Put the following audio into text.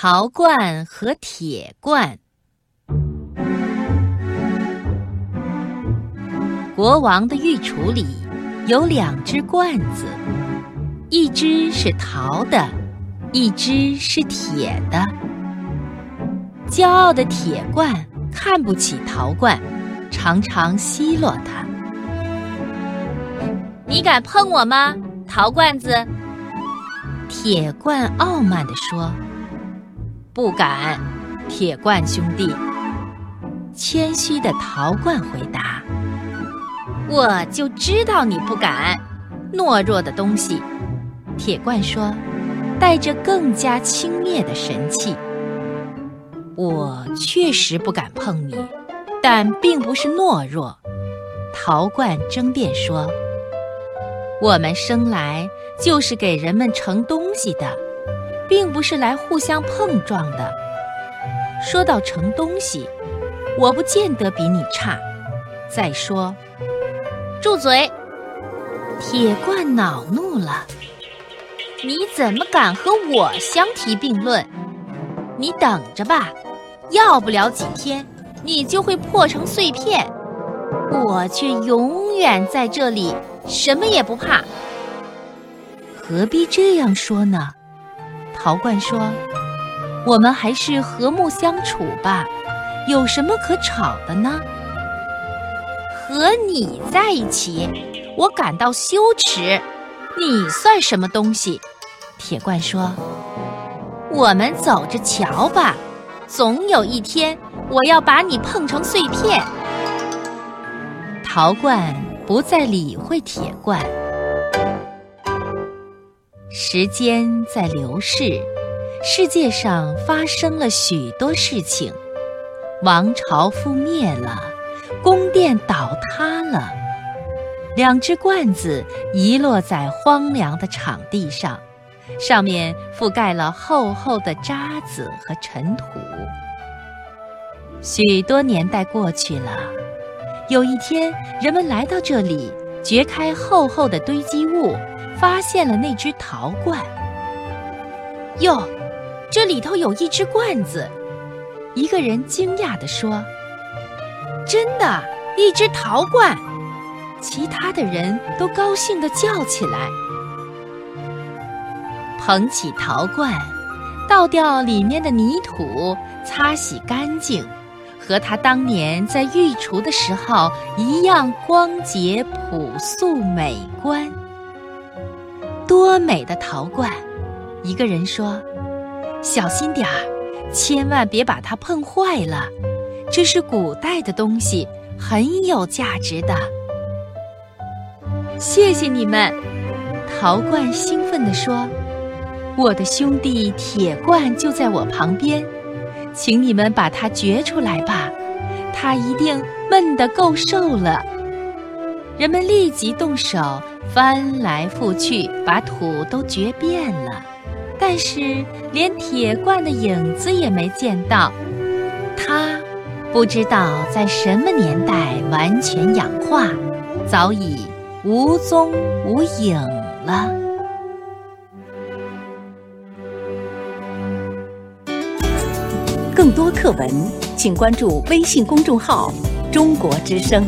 陶罐和铁罐。国王的御厨里有两只罐子，一只是陶的，一只是铁的。骄傲的铁罐看不起陶罐，常常奚落它。你敢碰我吗，陶罐子？铁罐傲慢地说：“不敢，铁罐兄弟。”谦虚的陶罐回答：“我就知道你不敢，懦弱的东西。”铁罐说，带着更加轻蔑的神气：“我确实不敢碰你，但并不是懦弱。”陶罐争辩说：“我们生来……”就是给人们盛东西的，并不是来互相碰撞的。说到盛东西，我不见得比你差。再说，住嘴！铁罐恼怒了，你怎么敢和我相提并论？你等着吧，要不了几天，你就会破成碎片。我却永远在这里，什么也不怕。何必这样说呢？陶罐说：“我们还是和睦相处吧，有什么可吵的呢？”和你在一起，我感到羞耻。你算什么东西？铁罐说：“我们走着瞧吧，总有一天我要把你碰成碎片。”陶罐不再理会铁罐。时间在流逝，世界上发生了许多事情，王朝覆灭了，宫殿倒塌了，两只罐子遗落在荒凉的场地上，上面覆盖了厚厚的渣子和尘土。许多年代过去了，有一天，人们来到这里，掘开厚厚的堆积物。发现了那只陶罐。哟，这里头有一只罐子。一个人惊讶地说：“真的，一只陶罐！”其他的人都高兴地叫起来。捧起陶罐，倒掉里面的泥土，擦洗干净，和他当年在御厨的时候一样光洁、朴素、美观。多美的陶罐！一个人说：“小心点儿，千万别把它碰坏了。这是古代的东西，很有价值的。”谢谢你们，陶罐兴奋地说：“我的兄弟铁罐就在我旁边，请你们把它掘出来吧，它一定闷得够受了。”人们立即动手。翻来覆去，把土都掘遍了，但是连铁罐的影子也没见到。它不知道在什么年代完全氧化，早已无踪无影了。更多课文，请关注微信公众号“中国之声”。